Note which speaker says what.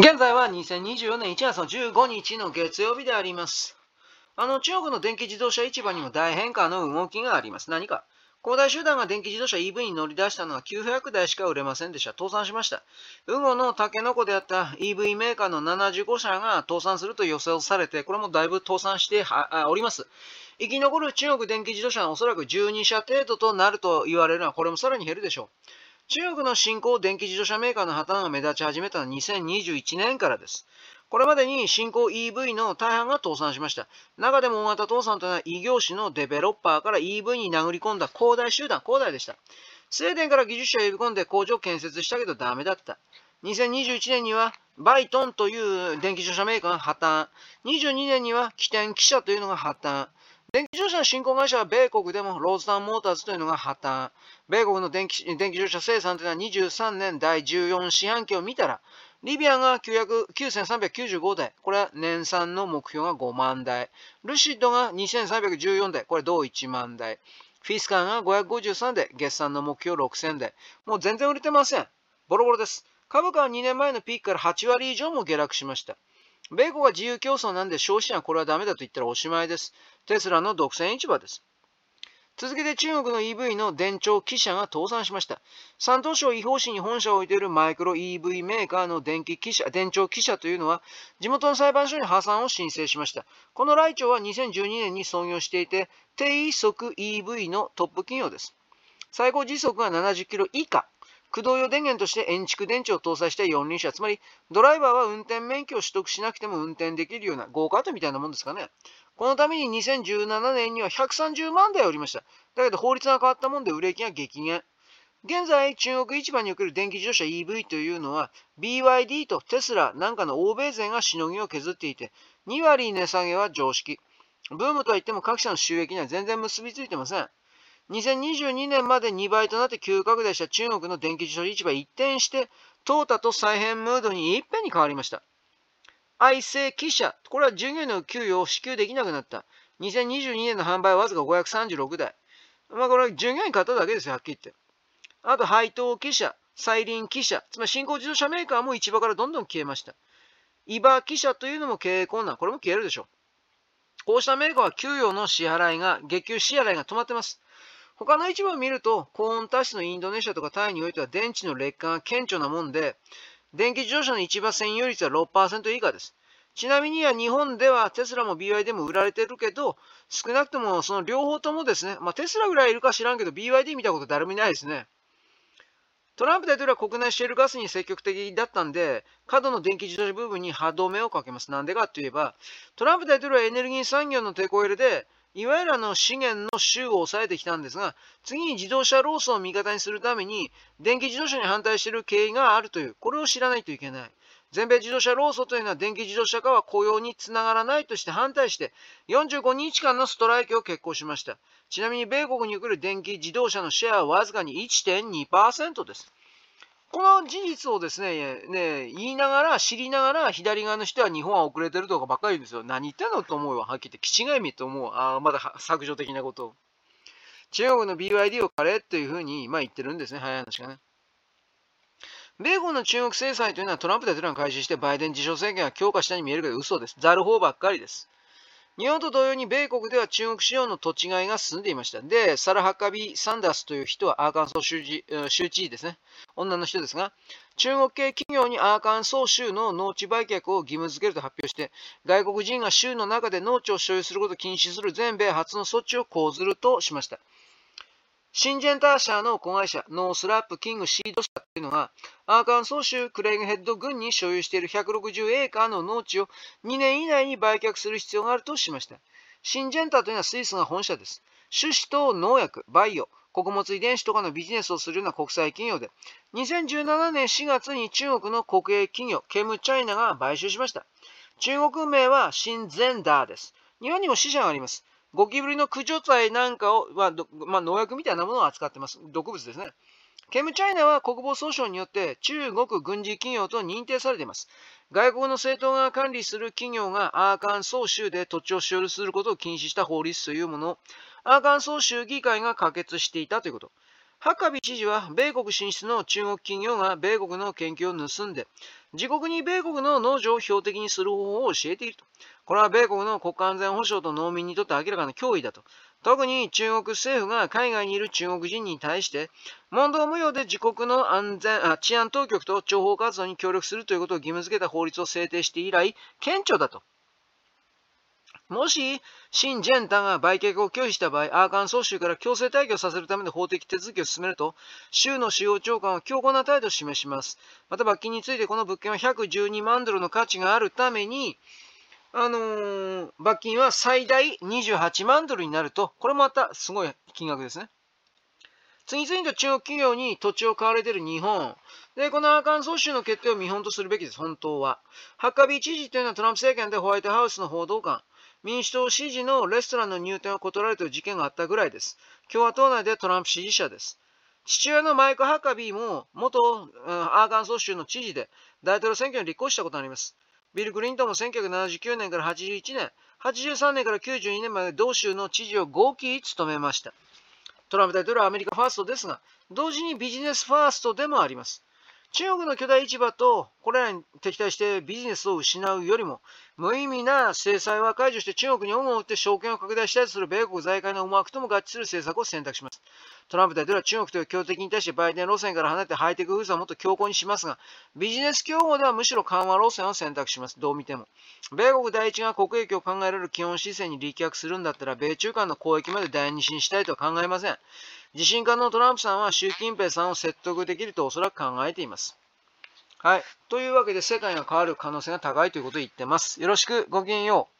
Speaker 1: 現在は2024年1月の15日の月曜日であります。あの、中国の電気自動車市場にも大変化の動きがあります。何か？恒大集団が電気自動車 EV に乗り出したのは900台しか売れませんでした。倒産しました。ウゴのタケノコであった EV メーカーの75社が倒産すると予想されて、これもだいぶ倒産しております。生き残る中国電気自動車はおそらく12社程度となると言われるのは、これもさらに減るでしょう。中国の新興電気自動車メーカーの破綻が目立ち始めたのは2021年からです。これまでに新興 EV の大半が倒産しました。中でも大型倒産というのは異業種のデベロッパーから EV に殴り込んだ恒大集団、恒大でした。スウェーデンから技術者を呼び込んで工場を建設したけどダメだった。2021年にはバイトンという電気自動車メーカーが破綻。22年には起点汽車というのが破綻。電気自動車の新興会社は米国でもローズタンモーターズというのが破綻。米国の電気電気自動車生産というのは23年第14四半期を見たら、リビアが9395台、これは年産の目標が5万台。ルシッドが2314台、これ同1万台。フィスカーが553台、月産の目標6000台。もう全然売れてません。ボロボロです。株価は2年前のピークから8割以上も下落しました。米国は自由競争なんで消費者はこれはダメだと言ったらおしまいです。テスラの独占市場です。続けて中国の EV の電池汽車が倒産しました。山東省違法市に本社を置いているマイクロ EV メーカーの電気汽車、電池汽車というのは地元の裁判所に破産を申請しました。このライチョウは2012年に創業していて低速 EV のトップ企業です。最高時速が70キロ以下。駆動用電源として円蓄電池を搭載した四輪車、つまりドライバーは運転免許を取得しなくても運転できるようなゴーカートみたいなもんですかね。このために2017年には130万台売りました。だけど法律が変わったもんで売れ行きが激減。現在、中国市場における電気自動車 EV というのは BYD とテスラなんかの欧米勢がしのぎを削っていて、2割値下げは常識。ブームとは言っても各社の収益には全然結びついてません。2022年まで2倍となって急拡大した中国の電気自動車市場一転して、淘汰と再編ムードにいっぺんに変わりました。愛生記者、これは従業員の給与を支給できなくなった。2022年の販売はわずか536台。まあこれは従業員買っただけですよ、はっきり言って。あと配当記者、再臨記者、つまり新興自動車メーカーも市場からどんどん消えました。イバ記者というのも経営困難、これも消えるでしょう。こうしたメーカーは給与の支払いが、月給支払いが止まってます。他の市場を見ると、高温多湿のインドネシアとかタイにおいては電池の劣化が顕著なもんで、電気自動車の市場占有率は6%以下です。ちなみには日本ではテスラも BYD も売られてるけど、少なくともその両方ともですね、まあ、テスラぐらいいるか知らんけど、BYD 見たこと誰もいないですね。トランプ大統領は国内シェールガスに積極的だったんで、過度の電気自動車部分に歯止めをかけます。なんでかといえば、トランプ大統領はエネルギー産業の手こ入れで、いわゆるあの資源の州を抑えてきたんですが、次に自動車労組を味方にするために、電気自動車に反対している経緯があるという、これを知らないといけない。全米自動車労組というのは電気自動車化は雇用につながらないとして反対して、45日間のストライキを決行しました。ちなみに米国に送る電気自動車のシェアはわずかに1.2%です。この事実をですね、ね、言いながら、知りながら、左側の人は日本は遅れてるとかばっかり言うんですよ。何言ってんのと思うよ。はっきり言って。気違いみと思う。あ、まだ削除的なことを。中国の BYD を彼っていうふうに、まあ言ってるんですね。早い話がね。米国の中国制裁というのはトランプ大統領が開始してバイデン自称政権が強化したに見えるけど嘘です。ザル法ばっかりです。日本と同様に米国では中国仕様の土地買いが進んでいました。で、サラ・ハッカビ・サンダースという人はアーカンソー州州知事ですね。女の人ですが、中国系企業にアーカンソー州の農地売却を義務付けると発表して、外国人が州の中で農地を所有することを禁止する全米初の措置を講ずるとしました。シンジェンター社の子会社、ノースラップキングシード社というのが、アーカンソー州クレイグヘッド郡に所有している160エーカーの農地を2年以内に売却する必要があるとしました。シンジェンターというのはスイスが本社です。種子と農薬、バイオ、穀物遺伝子とかのビジネスをするような国際企業で、2017年4月に中国の国営企業、ケムチャイナが買収しました。中国名はシンゼンダーです。日本にも支社があります。ゴキブリの駆除剤なんかを、まあまあ、農薬みたいなものを扱ってます。毒物ですね。ケムチャイナは国防総省によって中国軍事企業と認定されています。外国の政党が管理する企業がアーカンソー州で土地を所有することを禁止した法律というものをアーカンソー州議会が可決していたということ。ハッカビ知事は、米国進出の中国企業が米国の研究を盗んで、自国に米国の農場を標的にする方法を教えていると。これは米国の国家安全保障と農民にとって明らかな脅威だと。特に中国政府が海外にいる中国人に対して、問答無用で自国の安全あ治安当局と諜報活動に協力するということを義務付けた法律を制定して以来、顕著だと。もし、新ジェンタが売却を拒否した場合、アーカンソー州から強制退去させるための法的手続きを進めると、州の主要長官は強硬な態度を示します。また、罰金についてこの物件は112万ドルの価値があるために、あのー、罰金は最大28万ドルになると、これもまたすごい金額ですね。次々と中国企業に土地を買われている日本。で、このアーカンソー州の決定を見本とするべきです、本当は。ハッカビー知事というのはトランプ政権でホワイトハウスの報道官。民主党支持のレストランの入店を断られている事件があったぐらいです。共和党内でトランプ支持者です。父親のマイク・ハッカビーも元、アーカンソー州の知事で大統領選挙に立候補したことがあります。ビル・クリントンも1979年から81年、83年から92年まで同州の知事を合期務めました。トランプ大統領はアメリカファーストですが、同時にビジネスファーストでもあります。中国の巨大市場とこれらに敵対してビジネスを失うよりも、無意味な制裁は解除して中国に恩を売って証券を拡大したいとする米国財界の思惑とも合致する政策を選択します。トランプ大統領は中国という強敵に対してバイデン路線から離れてハイテク封鎖をもっと強硬にしますが、ビジネス競合ではむしろ緩和路線を選択します。どう見ても。米国第一が国益を考えられる基本姿勢に立脚するんだったら、米中間の交易まで第二にしたいとは考えません。自信家のトランプさんは習近平さんを説得できるとおそらく考えています。はい。というわけで世界が変わる可能性が高いということを言ってます。よろしく、ごきげんよう。